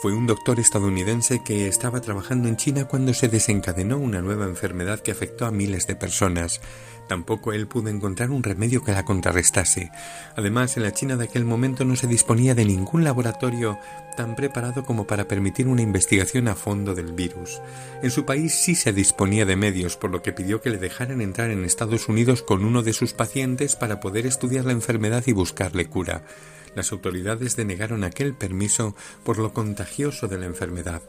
fue un doctor estadounidense que estaba trabajando en China cuando se desencadenó una nueva enfermedad que afectó a miles de personas. Tampoco él pudo encontrar un remedio que la contrarrestase. Además, en la China de aquel momento no se disponía de ningún laboratorio tan preparado como para permitir una investigación a fondo del virus. En su país sí se disponía de medios, por lo que pidió que le dejaran entrar en Estados Unidos con uno de sus pacientes para poder estudiar la enfermedad y buscarle cura las autoridades denegaron aquel permiso por lo contagioso de la enfermedad.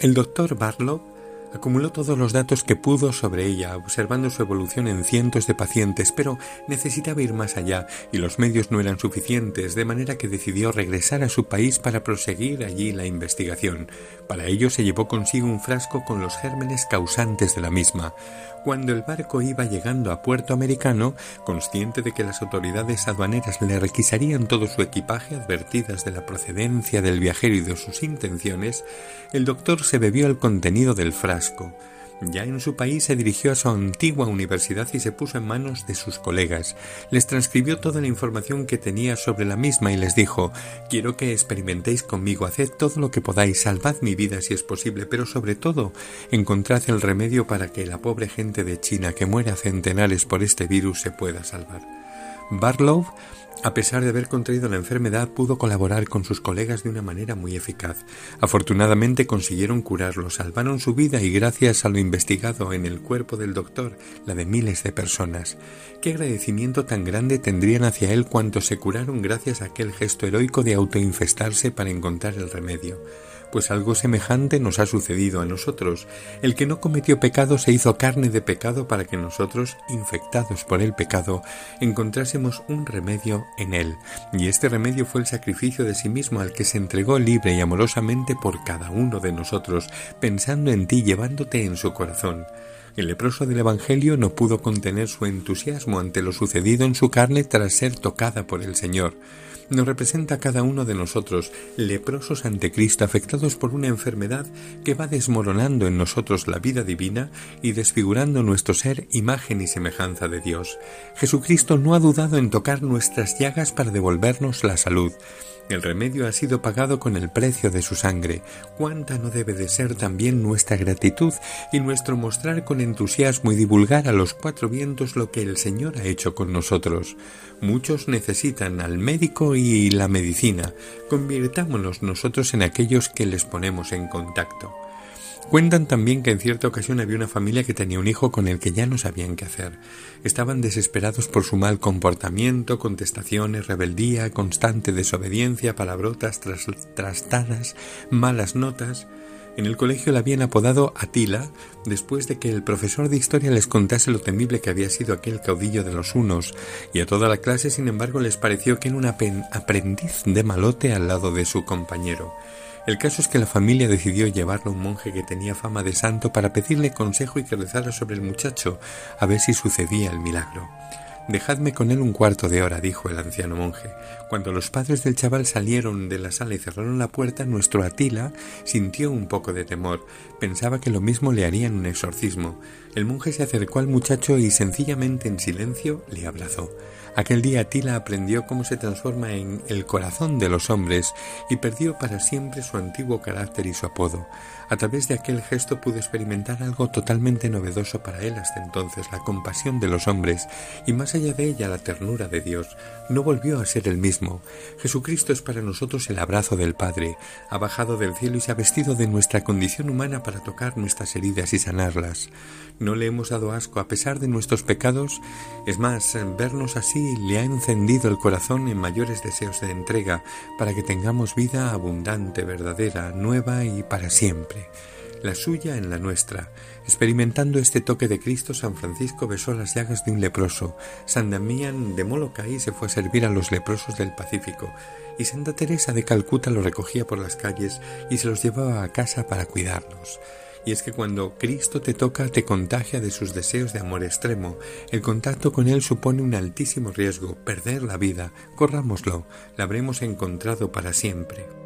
El doctor Barlow acumuló todos los datos que pudo sobre ella, observando su evolución en cientos de pacientes, pero necesitaba ir más allá y los medios no eran suficientes, de manera que decidió regresar a su país para proseguir allí la investigación. Para ello se llevó consigo un frasco con los gérmenes causantes de la misma. Cuando el barco iba llegando a puerto americano, consciente de que las autoridades aduaneras le requisarían todo su equipaje advertidas de la procedencia del viajero y de sus intenciones, el doctor se bebió el contenido del frasco. Ya en su país se dirigió a su antigua universidad y se puso en manos de sus colegas. Les transcribió toda la información que tenía sobre la misma y les dijo Quiero que experimentéis conmigo, haced todo lo que podáis, salvad mi vida si es posible, pero sobre todo encontrad el remedio para que la pobre gente de China que muere a centenares por este virus se pueda salvar. Barlow a pesar de haber contraído la enfermedad, pudo colaborar con sus colegas de una manera muy eficaz. Afortunadamente consiguieron curarlo, salvaron su vida y gracias a lo investigado en el cuerpo del doctor, la de miles de personas. Qué agradecimiento tan grande tendrían hacia él cuantos se curaron gracias a aquel gesto heroico de autoinfestarse para encontrar el remedio pues algo semejante nos ha sucedido a nosotros. El que no cometió pecado se hizo carne de pecado para que nosotros, infectados por el pecado, encontrásemos un remedio en él. Y este remedio fue el sacrificio de sí mismo al que se entregó libre y amorosamente por cada uno de nosotros, pensando en ti, llevándote en su corazón. El leproso del Evangelio no pudo contener su entusiasmo ante lo sucedido en su carne tras ser tocada por el Señor nos representa a cada uno de nosotros, leprosos ante Cristo, afectados por una enfermedad que va desmoronando en nosotros la vida divina y desfigurando nuestro ser imagen y semejanza de Dios. Jesucristo no ha dudado en tocar nuestras llagas para devolvernos la salud. El remedio ha sido pagado con el precio de su sangre. ¿Cuánta no debe de ser también nuestra gratitud y nuestro mostrar con entusiasmo y divulgar a los cuatro vientos lo que el Señor ha hecho con nosotros? Muchos necesitan al médico y la medicina. Convirtámonos nosotros en aquellos que les ponemos en contacto. Cuentan también que en cierta ocasión había una familia que tenía un hijo con el que ya no sabían qué hacer. Estaban desesperados por su mal comportamiento, contestaciones, rebeldía, constante desobediencia, palabrotas trastadas, malas notas. En el colegio la habían apodado Atila, después de que el profesor de historia les contase lo temible que había sido aquel caudillo de los unos, y a toda la clase, sin embargo, les pareció que era un aprendiz de malote al lado de su compañero. El caso es que la familia decidió llevarlo a un monje que tenía fama de santo para pedirle consejo y que rezara sobre el muchacho, a ver si sucedía el milagro. Dejadme con él un cuarto de hora, dijo el anciano monje. Cuando los padres del chaval salieron de la sala y cerraron la puerta, nuestro Atila sintió un poco de temor. Pensaba que lo mismo le harían un exorcismo. El monje se acercó al muchacho y sencillamente en silencio le abrazó. Aquel día Tila aprendió cómo se transforma en el corazón de los hombres y perdió para siempre su antiguo carácter y su apodo. A través de aquel gesto pudo experimentar algo totalmente novedoso para él hasta entonces, la compasión de los hombres, y más allá de ella la ternura de Dios. No volvió a ser el mismo. Jesucristo es para nosotros el abrazo del Padre. Ha bajado del cielo y se ha vestido de nuestra condición humana para tocar nuestras heridas y sanarlas no le hemos dado asco a pesar de nuestros pecados. Es más, vernos así le ha encendido el corazón en mayores deseos de entrega para que tengamos vida abundante, verdadera, nueva y para siempre. La suya en la nuestra. Experimentando este toque de Cristo, San Francisco besó las llagas de un leproso. San Damián de Molokai se fue a servir a los leprosos del Pacífico y Santa Teresa de Calcuta lo recogía por las calles y se los llevaba a casa para cuidarlos. Y es que cuando Cristo te toca, te contagia de sus deseos de amor extremo. El contacto con Él supone un altísimo riesgo, perder la vida. Corrámoslo, la habremos encontrado para siempre.